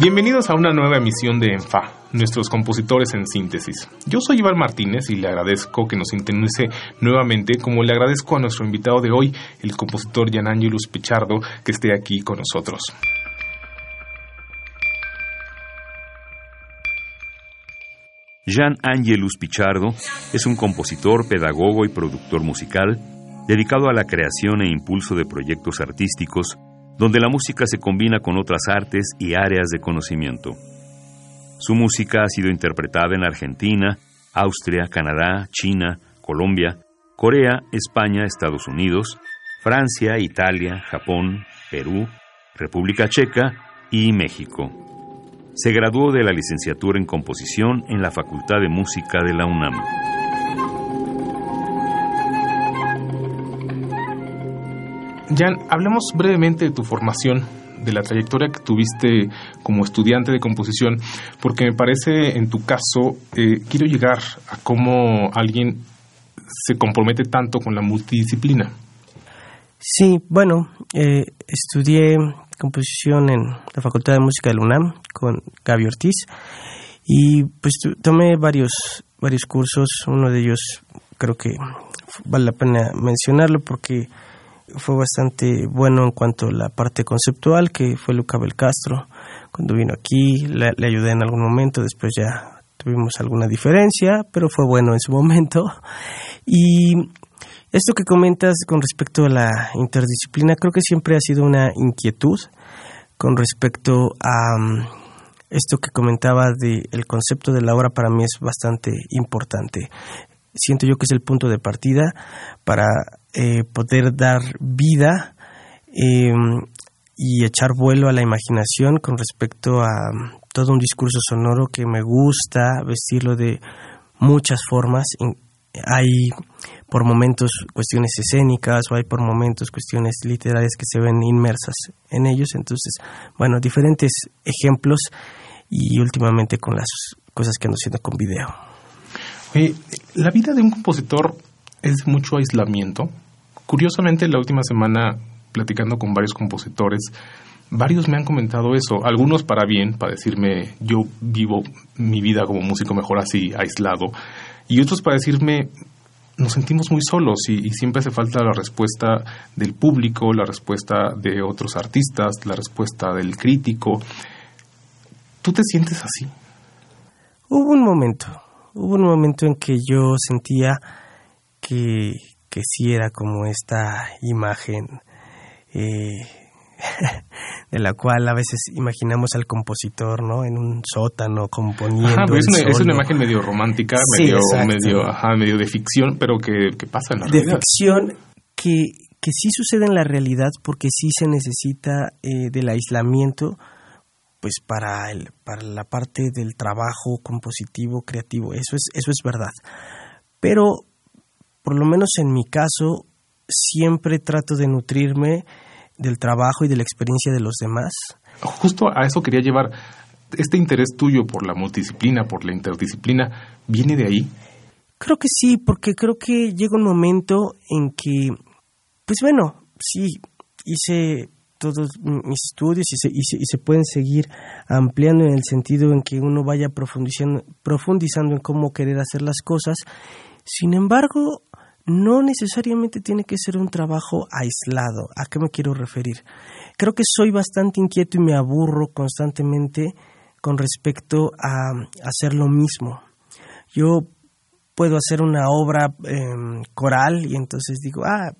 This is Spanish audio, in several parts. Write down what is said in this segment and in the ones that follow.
Bienvenidos a una nueva emisión de ENFA, nuestros compositores en síntesis. Yo soy Iván Martínez y le agradezco que nos sintonice nuevamente, como le agradezco a nuestro invitado de hoy, el compositor Jan Angelus Pichardo, que esté aquí con nosotros. Jan Angelus Pichardo es un compositor, pedagogo y productor musical dedicado a la creación e impulso de proyectos artísticos donde la música se combina con otras artes y áreas de conocimiento. Su música ha sido interpretada en Argentina, Austria, Canadá, China, Colombia, Corea, España, Estados Unidos, Francia, Italia, Japón, Perú, República Checa y México. Se graduó de la licenciatura en composición en la Facultad de Música de la UNAM. Jan, hablemos brevemente de tu formación, de la trayectoria que tuviste como estudiante de composición, porque me parece, en tu caso, eh, quiero llegar a cómo alguien se compromete tanto con la multidisciplina. Sí, bueno, eh, estudié composición en la Facultad de Música de la UNAM con Gaby Ortiz y pues tomé varios, varios cursos, uno de ellos creo que vale la pena mencionarlo porque fue bastante bueno en cuanto a la parte conceptual, que fue Luca Belcastro. Cuando vino aquí, le, ayudé en algún momento, después ya tuvimos alguna diferencia, pero fue bueno en su momento. Y esto que comentas con respecto a la interdisciplina, creo que siempre ha sido una inquietud con respecto a mm, esto que comentaba de el concepto de la obra para mí es bastante importante. Siento yo que es el punto de partida para eh, poder dar vida em, y echar vuelo a la imaginación con respecto a todo un discurso sonoro que me gusta vestirlo de muchas formas. Hay por momentos cuestiones escénicas o hay por momentos cuestiones literarias que se ven inmersas en ellos. Entonces, bueno, diferentes ejemplos y últimamente con las cosas que ando haciendo con video. la vida de un compositor es mucho aislamiento. Curiosamente, la última semana, platicando con varios compositores, varios me han comentado eso, algunos para bien, para decirme yo vivo mi vida como músico mejor así, aislado, y otros para decirme nos sentimos muy solos y, siempre hace falta la respuesta del público, la respuesta de otros artistas, la respuesta del crítico. ¿Tú te sientes así? Hubo un momento, hubo un momento en que yo sentía que, que sí era como esta imagen eh, de la cual a veces imaginamos al compositor, ¿no? En un sótano componiendo. Ajá, es, una, imagen medio romántica, medio, medio, ajá, medio de ficción, pero que, pasa en la realidad. De ficción que, que sí sucede en la realidad porque sí se necesita eh, del aislamiento pues para el, para la parte del trabajo compositivo creativo eso es eso es verdad pero por lo menos en mi caso, siempre trato de nutrirme del trabajo y de la experiencia de los demás. Justo a eso quería llevar. ¿Este interés tuyo por la multidisciplina, por la interdisciplina, viene de ahí? Creo que sí, porque creo que llega un momento en que, pues bueno, sí, hice todos mis estudios y se, y se, pueden seguir ampliando en el sentido en que uno vaya profundizando, profundizando en cómo querer hacer las cosas. Sin embargo, no necesariamente tiene que ser un trabajo aislado. ¿A qué me quiero referir? Creo que soy bastante inquieto y me aburro constantemente con respecto a hacer lo mismo. Yo puedo hacer una obra em, coral y entonces digo, ah,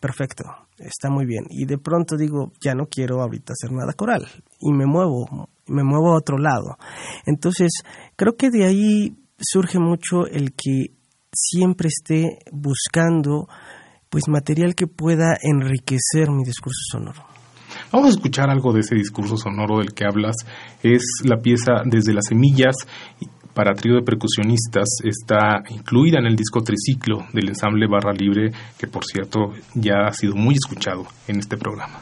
perfecto, está muy bien. Y de pronto digo, ya no quiero ahorita hacer nada coral y me muevo, me muevo a otro lado. Entonces, creo que de ahí surge mucho el que siempre esté buscando pues material que pueda enriquecer mi discurso sonoro. Vamos a escuchar algo de ese discurso sonoro del que hablas. Es la pieza Desde las semillas. para trío de percusionistas está incluida en el disco Triciclo del ensamble Barra Libre, que por cierto ya ha sido muy escuchado en este programa.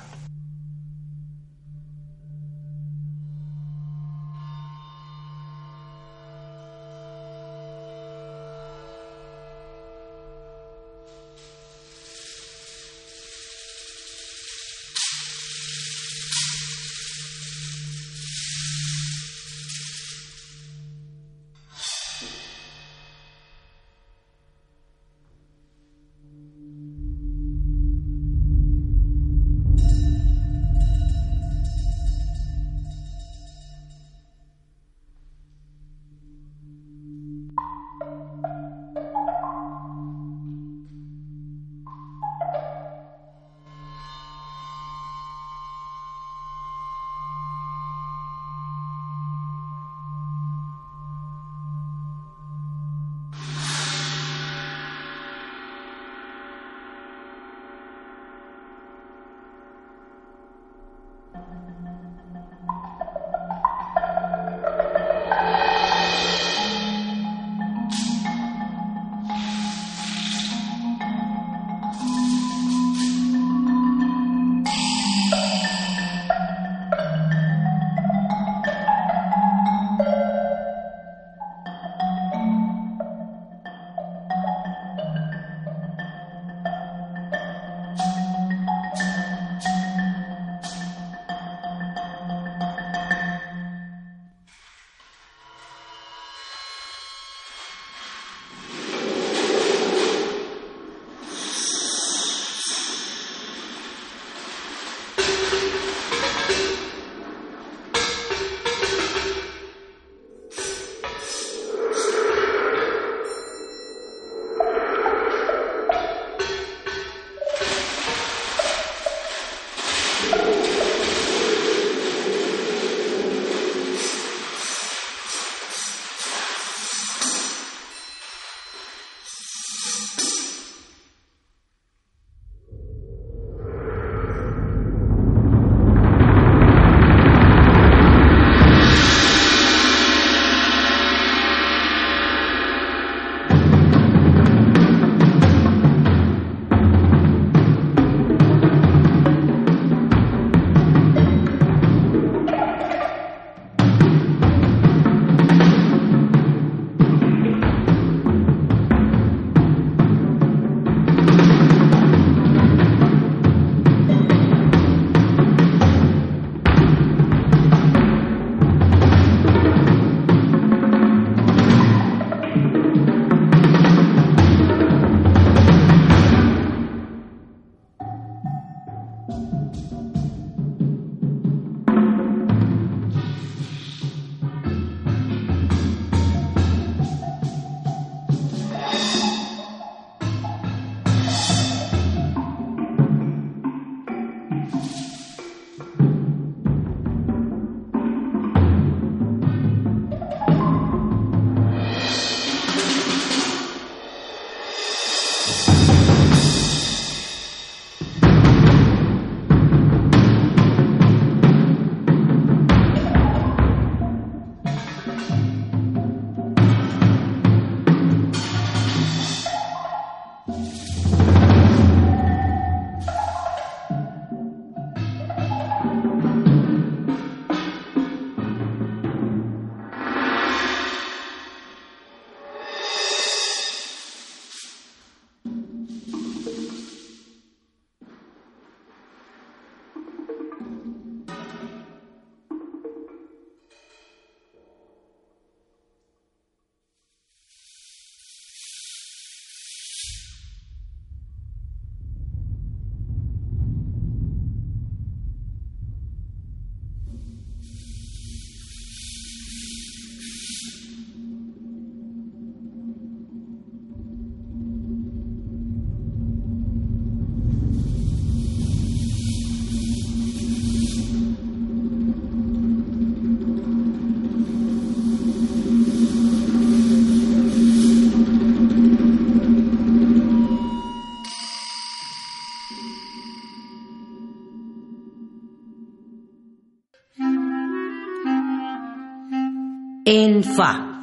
En Fa.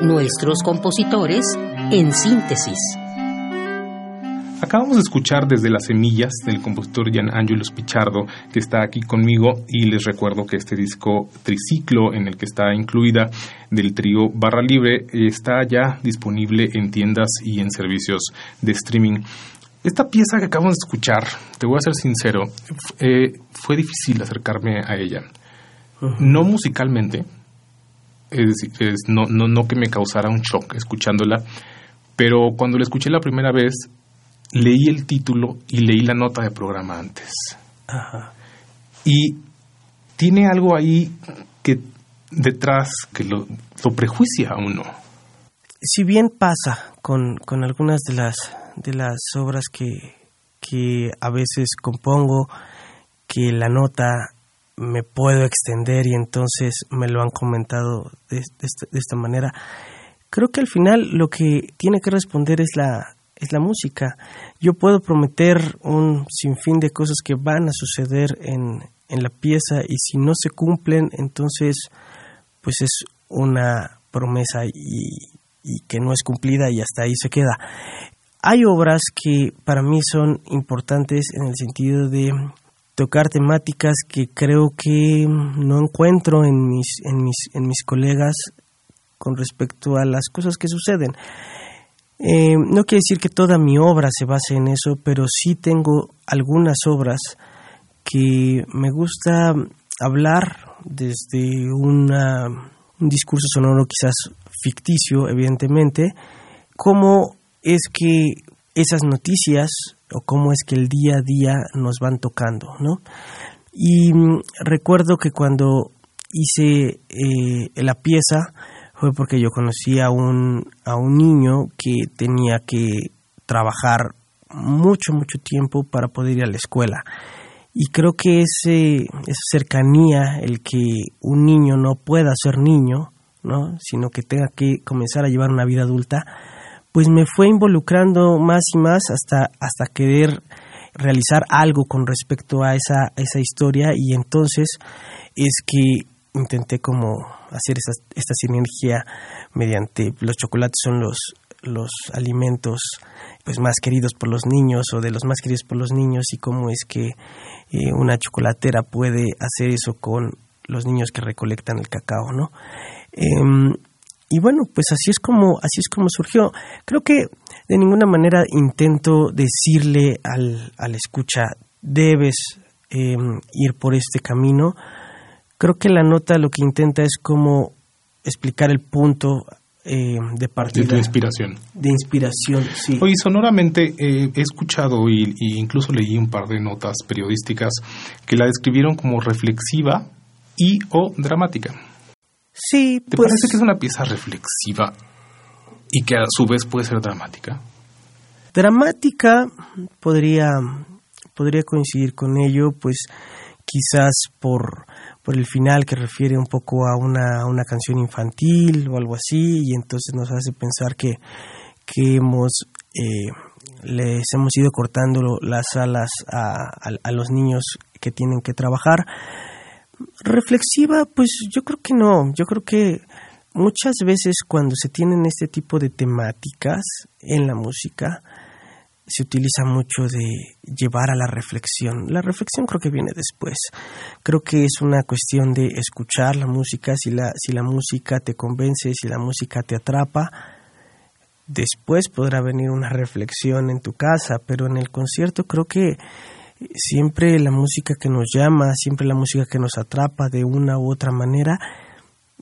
Nuestros compositores en síntesis. Acabamos de escuchar desde las semillas del compositor Gian Angelus Pichardo, que está aquí conmigo, y les recuerdo que este disco triciclo en el que está incluida del trío Barra Libre está ya disponible en tiendas y en servicios de streaming. Esta pieza que acabamos de escuchar, te voy a ser sincero, eh, fue difícil acercarme a ella. No musicalmente, es decir, no, no, no que me causara un shock escuchándola, pero cuando la escuché la primera vez, leí el título y leí la nota de programa antes. Y tiene algo ahí que detrás que lo, lo prejuicia a uno. Si bien pasa con, con algunas de las de las obras que, que a veces compongo, que la nota me puedo extender y entonces me lo han comentado de, esta, manera. Creo que al final lo que tiene que responder es la, es la música. Yo puedo prometer un sinfín de cosas que van a suceder en, en la pieza y si no se cumplen, entonces pues es una promesa y, y que no es cumplida y hasta ahí se queda. Hay obras que para mí son importantes en el sentido de tocar temáticas que creo que no encuentro en mis, en mis, en mis colegas con respecto a las cosas que suceden. Eh, no quiere decir que toda mi obra se base en eso, pero sí tengo algunas obras que me gusta hablar desde un discurso sonoro quizás ficticio, evidentemente, cómo es que esas noticias o cómo es que el día a día nos van tocando, ¿no? Y mm, recuerdo que cuando hice eh, la pieza fue porque yo conocí a un, a un niño que tenía que trabajar mucho, mucho tiempo para poder ir a la escuela. Y creo que ese, esa cercanía, el que un niño no pueda ser niño, ¿no? sino que tenga que comenzar a llevar una vida adulta, pues me fue involucrando más y más hasta, hasta querer realizar algo con respecto a esa, esa historia y entonces es que intenté como hacer esta, esta sinergia mediante los chocolates son los, los alimentos pues más queridos por los niños o de los más queridos por los niños y cómo es que eh, una chocolatera puede hacer eso con los niños que recolectan el cacao, ¿no? Em, y bueno, pues así es como así es como surgió. Creo que de ninguna manera intento decirle al, al escucha debes em, ir por este camino. Creo que la nota lo que intenta es como explicar el punto em, de partida. De tu inspiración. De inspiración, sí. Oye, sonoramente eh, he escuchado y, y, incluso leí un par de notas periodísticas que la describieron como reflexiva y o dramática. Sí, ¿Te pues, parece que es una pieza reflexiva y que a su vez puede ser dramática? Dramática podría, podría coincidir con ello, pues quizás por, por el final que refiere un poco a una, una canción infantil o algo así, y entonces nos hace pensar que, que hemos, eh, les hemos ido cortando las alas a, a, a los niños que tienen que trabajar Reflexiva, pues yo creo que no, yo creo que muchas veces cuando se tienen este tipo de temáticas en la música, se utiliza mucho de llevar a la reflexión. La reflexión creo que viene después. Creo que es una cuestión de escuchar la música, si la, si la música te convence, si la música te atrapa, después podrá venir una reflexión en tu casa, pero en el concierto creo que siempre la música que nos llama, siempre la música que nos atrapa de una u otra manera,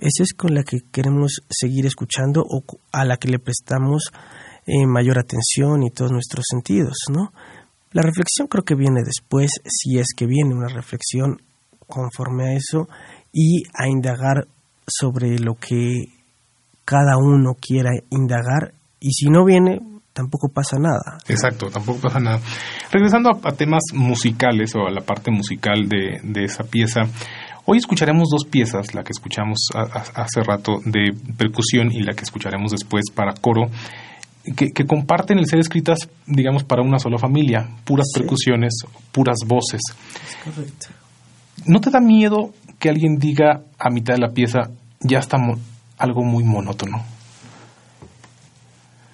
esa es con la que queremos seguir escuchando o a la que le prestamos eh, mayor atención y todos nuestros sentidos, ¿no? La reflexión creo que viene después, si es que viene una reflexión conforme a eso y a indagar sobre lo que cada uno quiera indagar y si no viene, tampoco pasa nada. Exacto, tampoco pasa nada. Regresando a, temas musicales o a la parte musical de, de, esa pieza, hoy escucharemos dos piezas, la que escuchamos hace rato de percusión y la que escucharemos después para coro. Que, que, comparten el ser escritas, digamos, para una sola familia, puras sí. percusiones, puras voces. Es correcto. ¿No te da miedo que alguien diga a mitad de la pieza, ya está algo muy monótono?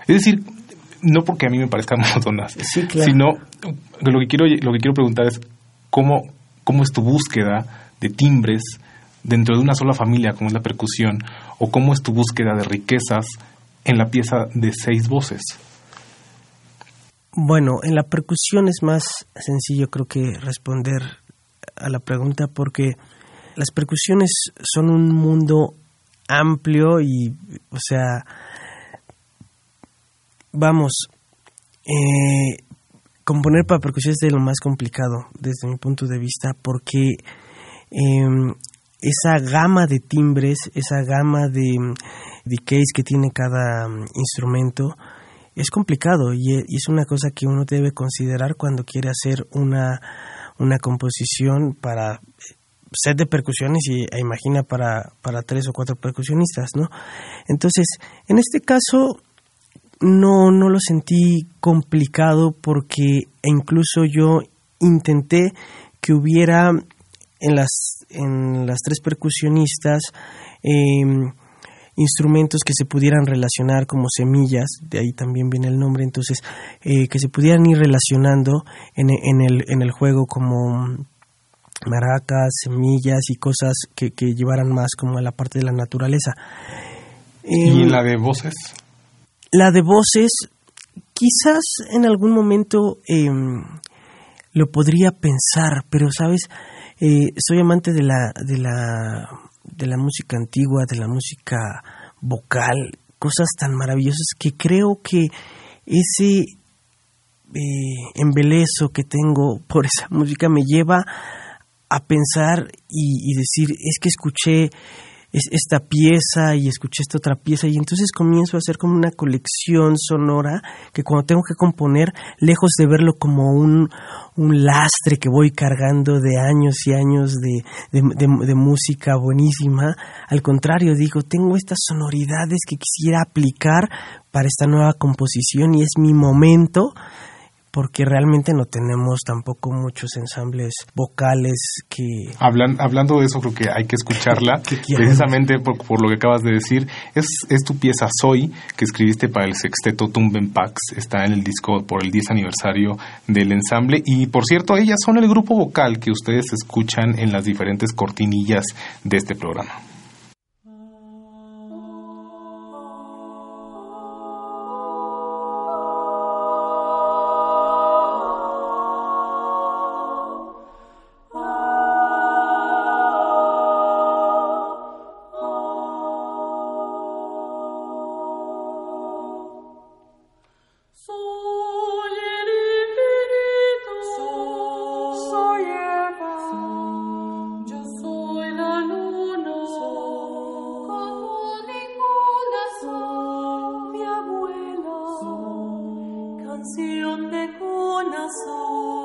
Es decir, no porque a mí me parezcan monotonas, sino lo que quiero lo que quiero preguntar es cómo cómo es tu búsqueda de timbres dentro de una sola familia como es la percusión o cómo es tu búsqueda de riquezas en la pieza de seis voces. Bueno, en la percusión es más sencillo creo que responder a la pregunta porque las percusiones son un mundo amplio y, o sea, vamos, eh, componer para percusión es lo más complicado desde mi punto de vista porque em, esa gama de timbres, esa gama de decays que tiene cada mm, instrumento, es complicado y, es una cosa que uno debe considerar cuando quiere hacer una, una composición para set de percusiones y e imagina para, para tres o cuatro percusionistas, ¿no? Entonces, en este caso no, no lo sentí complicado porque incluso yo intenté que hubiera en las, en las tres percusionistas em, instrumentos que se pudieran relacionar como semillas, de ahí también viene el nombre, entonces eh, que se pudieran ir relacionando en, en, el, en el juego como maracas, semillas y cosas que, que llevaran más como a la parte de la naturaleza. ¿Y em, la de voces? La de voces, quizás en algún momento em, lo podría pensar, pero sabes, eh, soy amante de la, de la de la música antigua, de la música vocal, cosas tan maravillosas que creo que ese eh, embelezo que tengo por esa música me lleva a pensar y, y decir, es que escuché es esta pieza y escuché esta otra pieza y entonces comienzo a hacer como una colección sonora que cuando tengo que componer, lejos de verlo como un, un lastre que voy cargando de años y años de, de, música buenísima, al contrario digo, tengo estas sonoridades que quisiera aplicar para esta nueva composición y es mi momento porque realmente no tenemos tampoco muchos ensambles vocales que... hablando de eso, creo que hay que escucharla, precisamente por, lo que acabas de decir. Es, es tu pieza Soy, que escribiste para el sexteto Tumben Pax, está en el disco por el 10 aniversario del ensamble. Y por cierto, ellas son el grupo vocal que ustedes escuchan en las diferentes cortinillas de este programa. humilde corazón.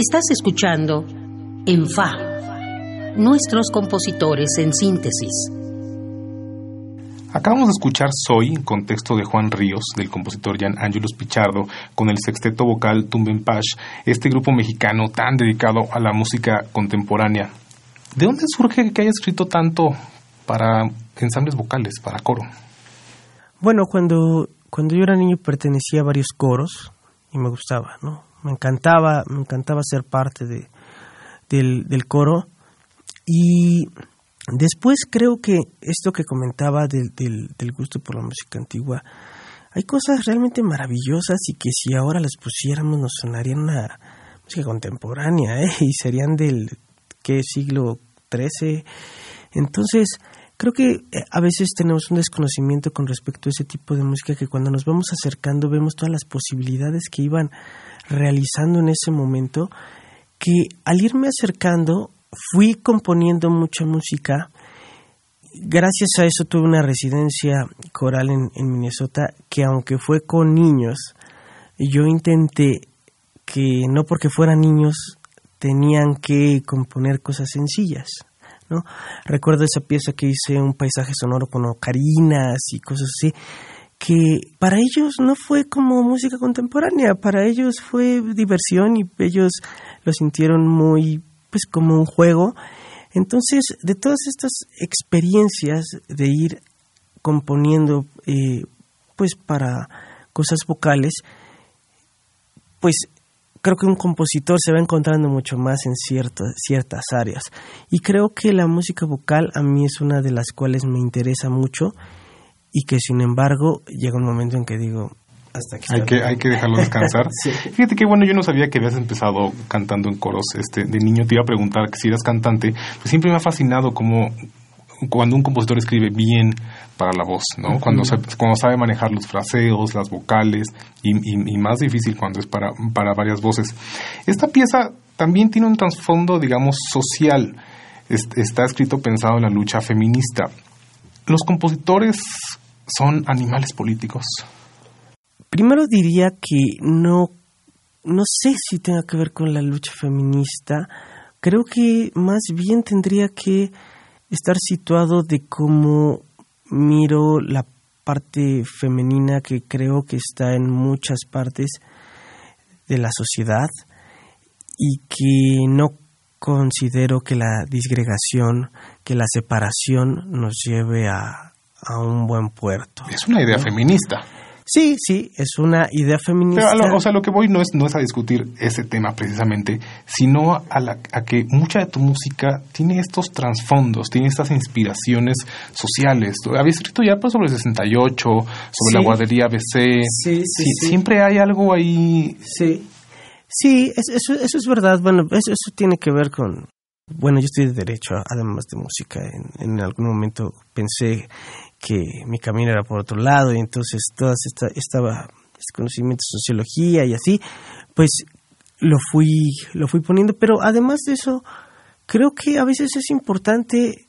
Estás escuchando En Fa, nuestros compositores en síntesis. Acabamos de escuchar Soy, en contexto de Juan Ríos, del compositor Jan Angelus Pichardo, con el sexteto vocal Tumbenpash, este grupo mexicano tan dedicado a la música contemporánea. ¿De dónde surge que haya escrito tanto para ensambles vocales, para coro? Bueno, cuando, cuando yo era niño pertenecía a varios coros y me gustaba, ¿no? Me encantaba, me encantaba ser parte de, del, del coro y después creo que esto que comentaba del, del, gusto por la música antigua, hay cosas realmente maravillosas y que si ahora las pusiéramos nos sonarían una música contemporánea, ¿eh? Y serían del, ¿qué siglo XIII? Entonces, creo que eh, a veces tenemos un desconocimiento con respecto a ese tipo de música que cuando nos vamos acercando vemos todas las posibilidades que iban realizando en ese momento, que al irme acercando fui componiendo mucha música. Gracias a eso tuve una residencia coral en, Minnesota que aunque fue con niños, yo intenté que no porque fueran niños tenían que componer cosas sencillas. ¿no? Recuerdo esa pieza que hice, un paisaje sonoro con ocarinas y cosas así, que para ellos no fue como música contemporánea, para ellos fue diversión y ellos lo sintieron muy, pues como un juego. Entonces, de todas estas experiencias de ir componiendo, eh, pues para cosas vocales, pues creo que un compositor se va encontrando mucho más en ciertas, ciertas áreas. Y creo que la música vocal a mí es una de las cuales me interesa mucho y que sin embargo llega un momento en que digo, hasta aquí. Hay que, hay que dejarlo descansar. Sí. Fíjate que bueno, yo no sabía que habías empezado cantando en coros. Este, de niño te iba a preguntar que si eras cantante. Pues siempre me ha fascinado cómo cuando un compositor escribe bien para la voz, ¿no? cuando, sa- cuando sabe manejar los fraseos, las vocales, y, y- y más difícil cuando es para, para varias voces. Esta pieza también tiene un trasfondo, digamos, social. Es- está escrito pensado en la lucha feminista. ¿Los compositores son animales políticos? Primero diría que no, no sé si tenga que ver con la lucha feminista. Creo que más bien tendría que estar situado de cómo miro la parte femenina que creo que está en muchas partes de la sociedad y que no considero que la disgregación, que la separación nos lleve a, a un buen puerto. Es una idea feminista. Sí, sí, es una idea feminista. Pero, lo- o sea, lo que voy no es, no es a discutir ese tema precisamente, sino a, la- a que mucha de tu música tiene estos trasfondos, tiene estas inspiraciones sociales. Habías escrito ya pues, sobre el 68, sobre Sí. la guardería ABC. Sí, sí, sí. Siempre hay algo ahí. Sí, sí, es- eso, eso es verdad. Bueno, eso, eso tiene que ver con... Bueno, yo estoy de derecho, además de música. En, en algún momento pensé que mi camino era por otro lado y entonces todas esta, estaba este conocimiento de sociología y así, pues lo fui, lo fui poniendo. Pero además de eso, creo que a veces es importante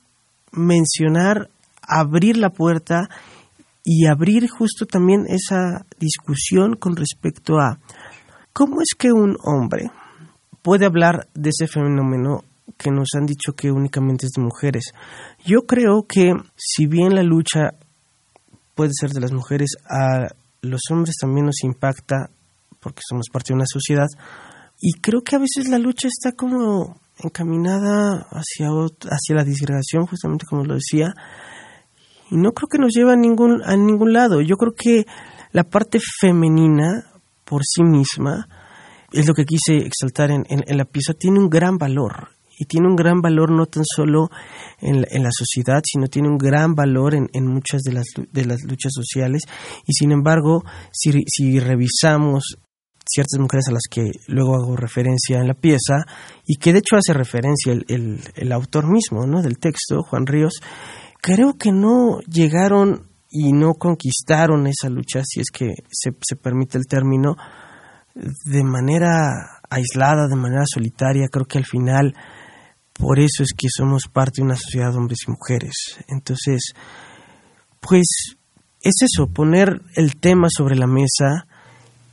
mencionar, abrir la puerta y abrir justo también esa discusión con respecto a cómo es que un hombre puede hablar de ese fenómeno que nos han dicho que únicamente es de mujeres. Yo creo que si bien la lucha puede ser de las mujeres, a los hombres también nos impacta porque somos parte de una sociedad y creo que a veces la lucha está como encaminada hacia hacia la disgregación, justamente como lo decía, y no creo que nos lleve a ningún, a ningún lado. Yo creo que la parte femenina por sí misma, es lo que quise exaltar en, en, la pieza, tiene un gran valor. Y tiene un gran valor no tan solo en la, en la sociedad, sino tiene un gran valor en, en, muchas de las, de las luchas sociales. Y sin embargo, si, si revisamos ciertas mujeres a las que luego hago referencia en la pieza y que de hecho hace referencia el, el, el autor mismo ¿no? del texto, Juan Ríos, creo que no llegaron y no conquistaron esa lucha, si es que se, se permite el término, de manera aislada, de manera solitaria. Creo que al final, por eso es que somos parte de una sociedad de hombres y mujeres. Entonces, pues es eso, poner el tema sobre la mesa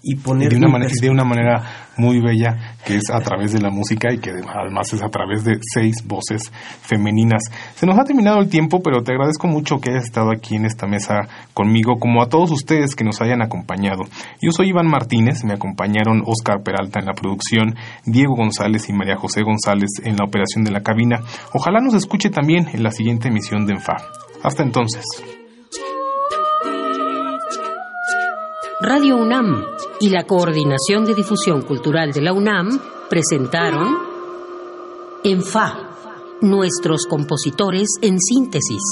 y poner de una, manera, de una manera muy bella que es a través de la música y que además es a través de seis voces femeninas. Se nos ha terminado el tiempo, pero te agradezco mucho que hayas estado aquí en esta mesa conmigo, como a todos ustedes que nos hayan acompañado. Yo soy Iván Martínez, me acompañaron Oscar Peralta en la producción, Diego González y María José González en la operación de la cabina. Ojalá nos escuche también en la siguiente emisión de ENFA. Hasta entonces. Radio UNAM y la Coordinación de Difusión Cultural de la UNAM presentaron En Fa, nuestros compositores en síntesis